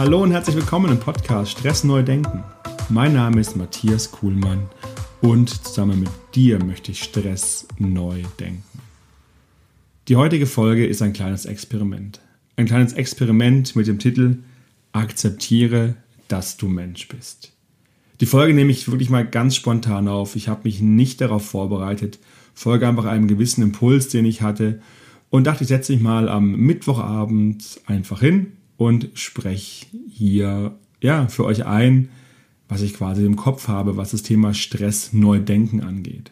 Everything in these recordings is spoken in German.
Hallo und herzlich willkommen im Podcast Stress neu denken. Mein Name ist Matthias Kuhlmann und zusammen mit dir möchte ich Stress neu denken. Die heutige Folge ist ein kleines Experiment. Ein kleines Experiment mit dem Titel Akzeptiere, dass du Mensch bist. Die Folge nehme ich wirklich mal ganz spontan auf. Ich habe mich nicht darauf vorbereitet, folge einfach einem gewissen Impuls, den ich hatte und dachte, ich setze mich mal am Mittwochabend einfach hin und spreche hier ja für euch ein, was ich quasi im Kopf habe, was das Thema Stress Neudenken angeht.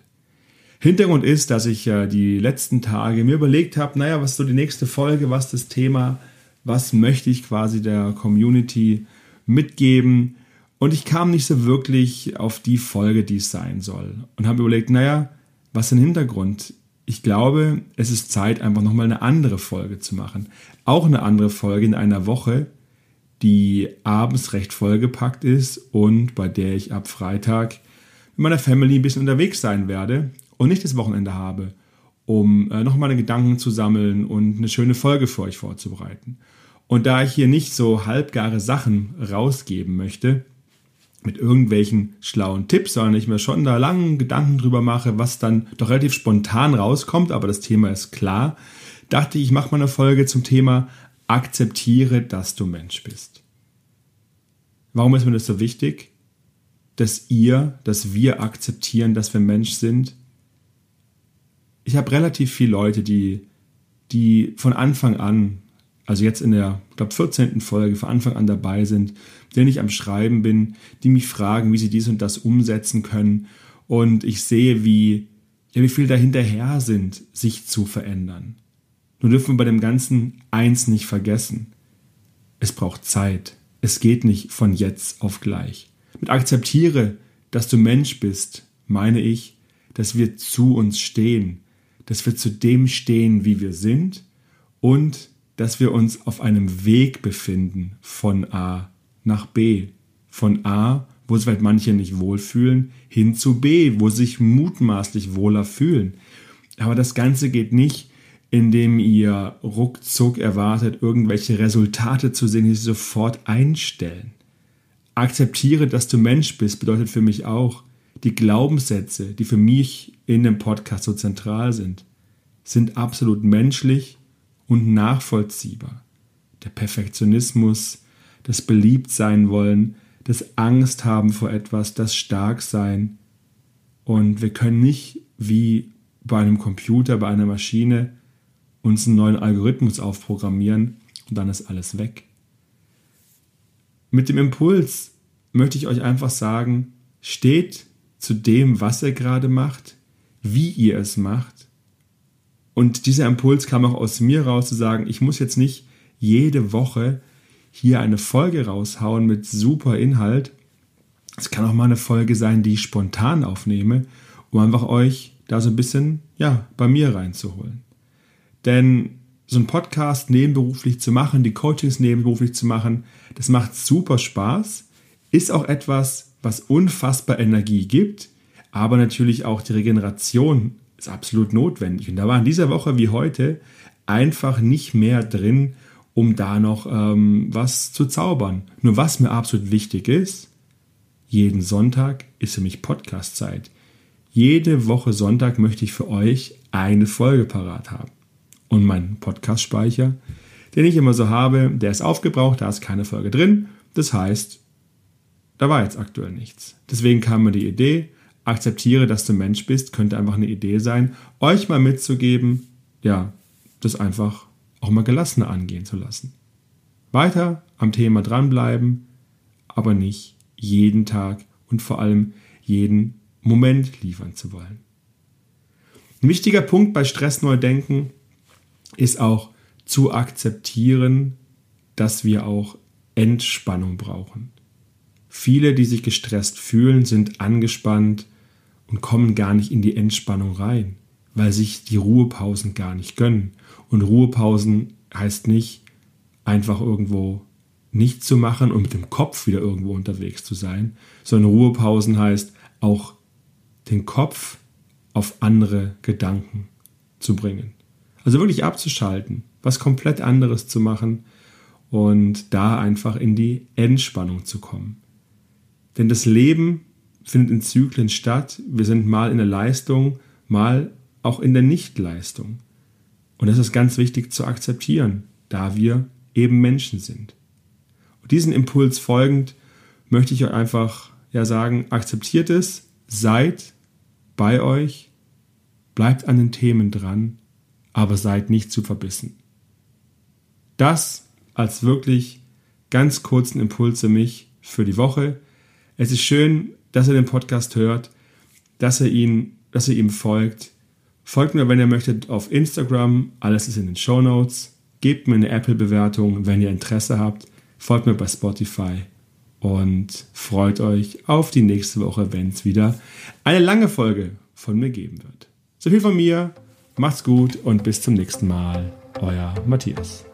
Hintergrund ist, dass ich äh, die letzten Tage mir überlegt habe, naja, was ist so die nächste Folge, was das Thema, was möchte ich quasi der Community mitgeben. Und ich kam nicht so wirklich auf die Folge, die es sein soll. Und habe überlegt, naja, was ist ein Hintergrund? Ich glaube, es ist Zeit, einfach nochmal eine andere Folge zu machen. Auch eine andere Folge in einer Woche, die abends recht vollgepackt ist und bei der ich ab Freitag mit meiner Family ein bisschen unterwegs sein werde und nicht das Wochenende habe, um äh, noch meine Gedanken zu sammeln und eine schöne Folge für euch vorzubereiten. Und da ich hier nicht so halbgare Sachen rausgeben möchte, mit irgendwelchen schlauen Tipps, sondern ich mir schon da langen Gedanken drüber mache, was dann doch relativ spontan rauskommt, aber das Thema ist klar, dachte ich, ich mache mal eine Folge zum Thema Akzeptiere, dass du Mensch bist. Warum ist mir das so wichtig? Dass ihr, dass wir akzeptieren, dass wir Mensch sind ich habe relativ viele Leute, die, die von Anfang an, also jetzt in der, glaube, 14. Folge von Anfang an dabei sind, denen ich am Schreiben bin, die mich fragen, wie sie dies und das umsetzen können. Und ich sehe, wie, ja, wie viel dahinterher sind, sich zu verändern. Nur dürfen wir bei dem Ganzen eins nicht vergessen. Es braucht Zeit. Es geht nicht von jetzt auf gleich. Mit akzeptiere, dass du Mensch bist, meine ich, dass wir zu uns stehen, dass wir zu dem stehen, wie wir sind und dass wir uns auf einem Weg befinden von A nach B. Von A, wo sich vielleicht manche nicht wohlfühlen, hin zu B, wo sich mutmaßlich wohler fühlen. Aber das Ganze geht nicht, indem ihr ruckzuck erwartet, irgendwelche Resultate zu sehen, die sie sofort einstellen. Akzeptiere, dass du Mensch bist, bedeutet für mich auch, die Glaubenssätze, die für mich in dem Podcast so zentral sind, sind absolut menschlich und nachvollziehbar. Der Perfektionismus, das Beliebtsein wollen, das Angst haben vor etwas, das Starksein. Und wir können nicht wie bei einem Computer, bei einer Maschine uns einen neuen Algorithmus aufprogrammieren und dann ist alles weg. Mit dem Impuls möchte ich euch einfach sagen, steht zu dem, was ihr gerade macht, wie ihr es macht. Und dieser Impuls kam auch aus mir raus, zu sagen, ich muss jetzt nicht jede Woche hier eine Folge raushauen mit super Inhalt. Es kann auch mal eine Folge sein, die ich spontan aufnehme, um einfach euch da so ein bisschen, ja, bei mir reinzuholen. Denn so ein Podcast nebenberuflich zu machen, die Coachings nebenberuflich zu machen, das macht super Spaß, ist auch etwas, was unfassbar Energie gibt, aber natürlich auch die Regeneration ist absolut notwendig. Und da war in dieser Woche wie heute einfach nicht mehr drin, um da noch ähm, was zu zaubern. Nur was mir absolut wichtig ist, jeden Sonntag ist für mich Podcast-Zeit. Jede Woche Sonntag möchte ich für euch eine Folge parat haben. Und mein Podcast-Speicher, den ich immer so habe, der ist aufgebraucht, da ist keine Folge drin. Das heißt, da war jetzt aktuell nichts. Deswegen kam mir die Idee, akzeptiere, dass du Mensch bist, könnte einfach eine Idee sein, euch mal mitzugeben, ja, das einfach auch mal gelassener angehen zu lassen. Weiter am Thema dranbleiben, aber nicht jeden Tag und vor allem jeden Moment liefern zu wollen. Ein wichtiger Punkt bei Stressneudenken ist auch zu akzeptieren, dass wir auch Entspannung brauchen. Viele, die sich gestresst fühlen, sind angespannt und kommen gar nicht in die Entspannung rein, weil sich die Ruhepausen gar nicht gönnen. Und Ruhepausen heißt nicht einfach irgendwo nichts zu machen und mit dem Kopf wieder irgendwo unterwegs zu sein, sondern Ruhepausen heißt auch den Kopf auf andere Gedanken zu bringen. Also wirklich abzuschalten, was komplett anderes zu machen und da einfach in die Entspannung zu kommen. Denn das Leben findet in Zyklen statt. Wir sind mal in der Leistung, mal auch in der Nichtleistung. Und das ist ganz wichtig zu akzeptieren, da wir eben Menschen sind. Und diesen Impuls folgend möchte ich euch einfach ja sagen, akzeptiert es, seid bei euch, bleibt an den Themen dran, aber seid nicht zu verbissen. Das als wirklich ganz kurzen Impuls für mich für die Woche. Es ist schön, dass ihr den Podcast hört, dass ihr ihn, dass ihr ihm folgt. Folgt mir, wenn ihr möchtet, auf Instagram. Alles ist in den Show Notes. Gebt mir eine Apple-Bewertung, wenn ihr Interesse habt. Folgt mir bei Spotify und freut euch auf die nächste Woche, wenn es wieder eine lange Folge von mir geben wird. So viel von mir. Macht's gut und bis zum nächsten Mal. Euer Matthias.